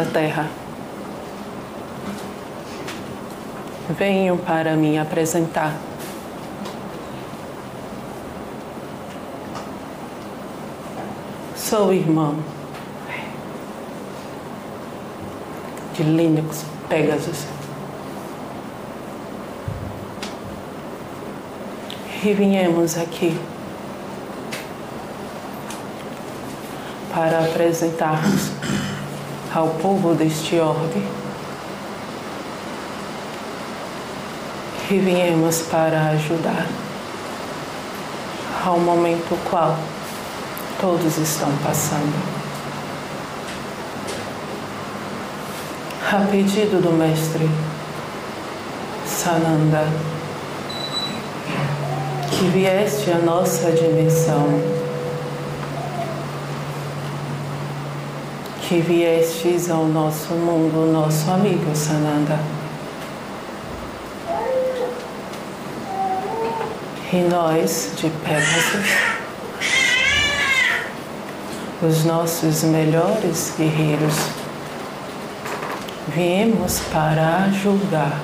da terra. Venho para me apresentar. Sou irmão de Linux Pegasus. E viemos aqui para apresentarmos ao povo deste orbe e viemos para ajudar ao momento qual todos estão passando. A pedido do mestre Sananda, que vieste à nossa dimensão que viestes ao nosso mundo, nosso amigo Sananda. E nós, de Pegasus, os nossos melhores guerreiros, viemos para ajudar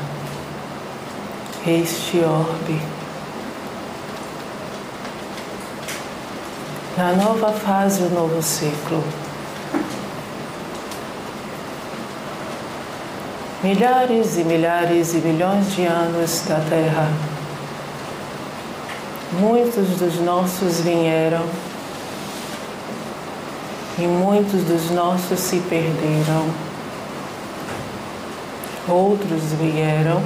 este orbe na nova fase, o novo ciclo. Milhares e milhares e milhões de anos da Terra. Muitos dos nossos vieram e muitos dos nossos se perderam. Outros vieram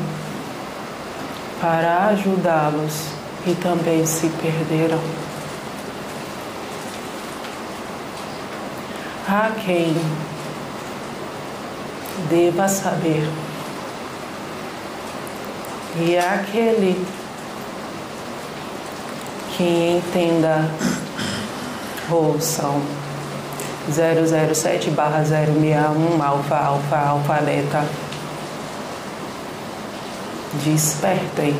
para ajudá-los e também se perderam. Há quem deva saber. E aquele que entenda, ouçam 007 barra 061 alfa alfa alfa beta. Despertem.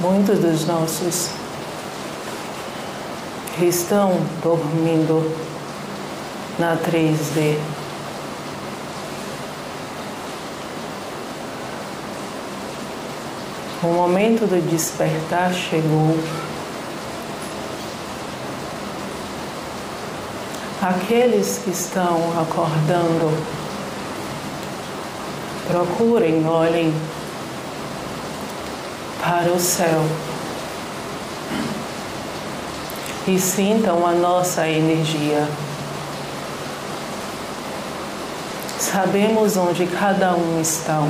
Muitos dos nossos estão dormindo na 3D. O momento do despertar chegou. Aqueles que estão acordando, procurem, olhem para o céu e sintam a nossa energia. Sabemos onde cada um está.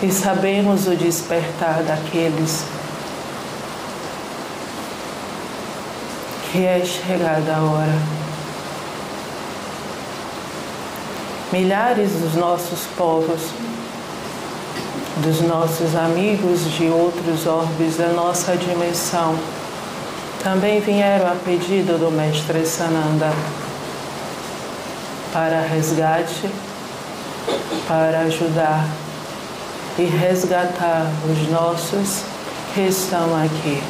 E sabemos o despertar daqueles que é chegada a hora. Milhares dos nossos povos, dos nossos amigos de outros orbes da nossa dimensão, também vieram a pedido do Mestre Sananda para resgate, para ajudar e resgatar os nossos que estão aqui.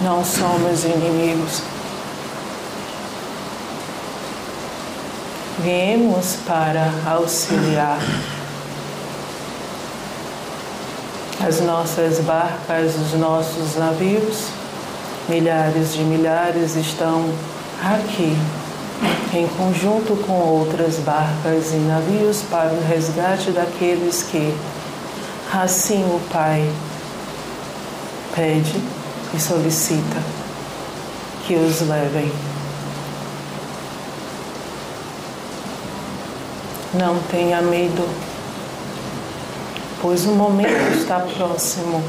Não somos inimigos. Viemos para auxiliar. As nossas barcas, os nossos navios, milhares de milhares estão aqui em conjunto com outras barcas e navios para o resgate daqueles que, assim o Pai pede e solicita que os levem. Não tenha medo, pois o momento está próximo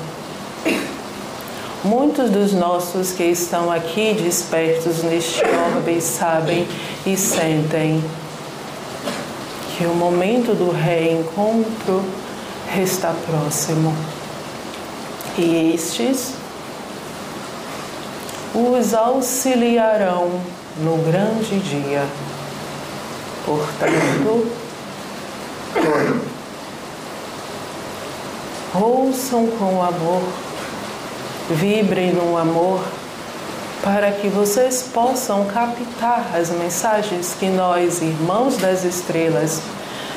Muitos dos nossos que estão aqui despertos neste orbe sabem e sentem que o momento do reencontro está próximo. E estes os auxiliarão no grande dia. Portanto, ouçam com amor Vibrem no amor para que vocês possam captar as mensagens que nós, irmãos das estrelas,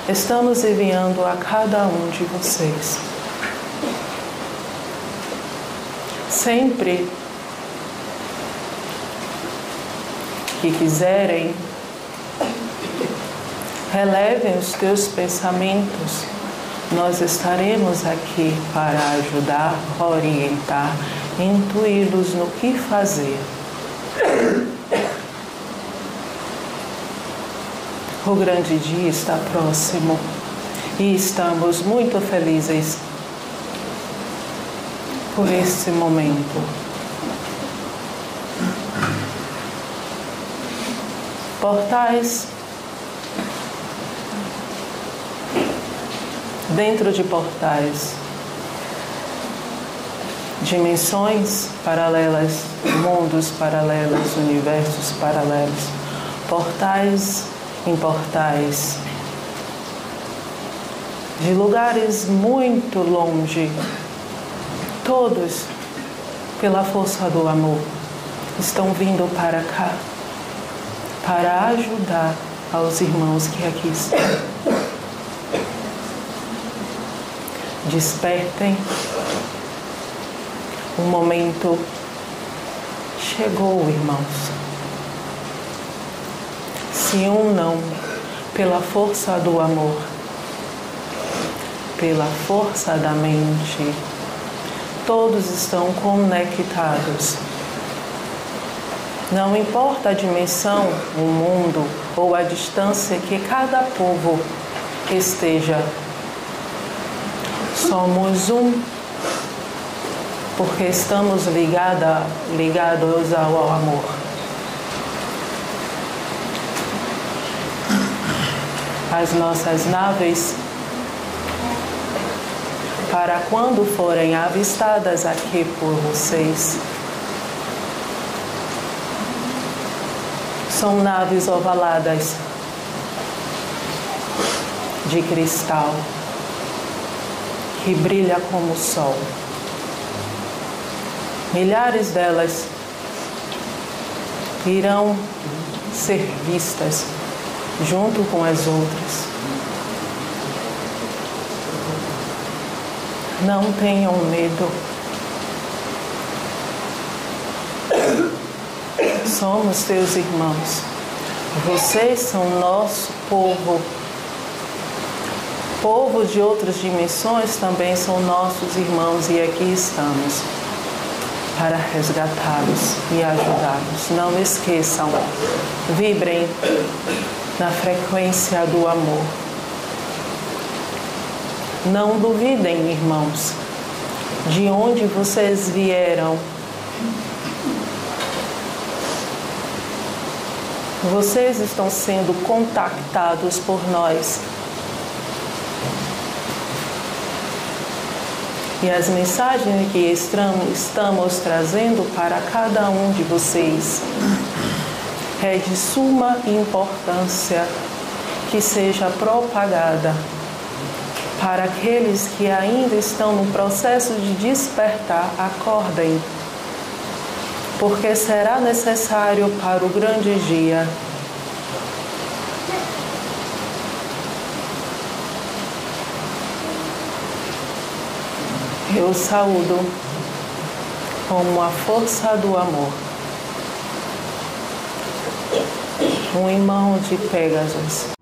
estamos enviando a cada um de vocês. Sempre que quiserem, relevem os teus pensamentos. Nós estaremos aqui para ajudar, orientar, intuí-los no que fazer. O grande dia está próximo e estamos muito felizes por este momento. Portais dentro de portais, dimensões paralelas, mundos paralelos, universos paralelos, portais em portais, de lugares muito longe, todos, pela força do amor, estão vindo para cá para ajudar aos irmãos que aqui estão. Despertem. O momento chegou, irmãos. Se unam pela força do amor, pela força da mente. Todos estão conectados não importa a dimensão, o mundo ou a distância que cada povo esteja, somos um, porque estamos ligada, ligados ao amor. As nossas naves, para quando forem avistadas aqui por vocês, São naves ovaladas de cristal que brilha como o sol. Milhares delas irão ser vistas junto com as outras. Não tenham medo. somos teus irmãos. Vocês são nosso povo. Povo de outras dimensões também são nossos irmãos e aqui estamos para resgatá-los e ajudá-los. Não esqueçam, vibrem na frequência do amor. Não duvidem, irmãos, de onde vocês vieram Vocês estão sendo contactados por nós. E as mensagens que estamos trazendo para cada um de vocês é de suma importância que seja propagada para aqueles que ainda estão no processo de despertar, acordem porque será necessário para o grande dia. Eu saúdo como a força do amor. Um irmão de Pegasus.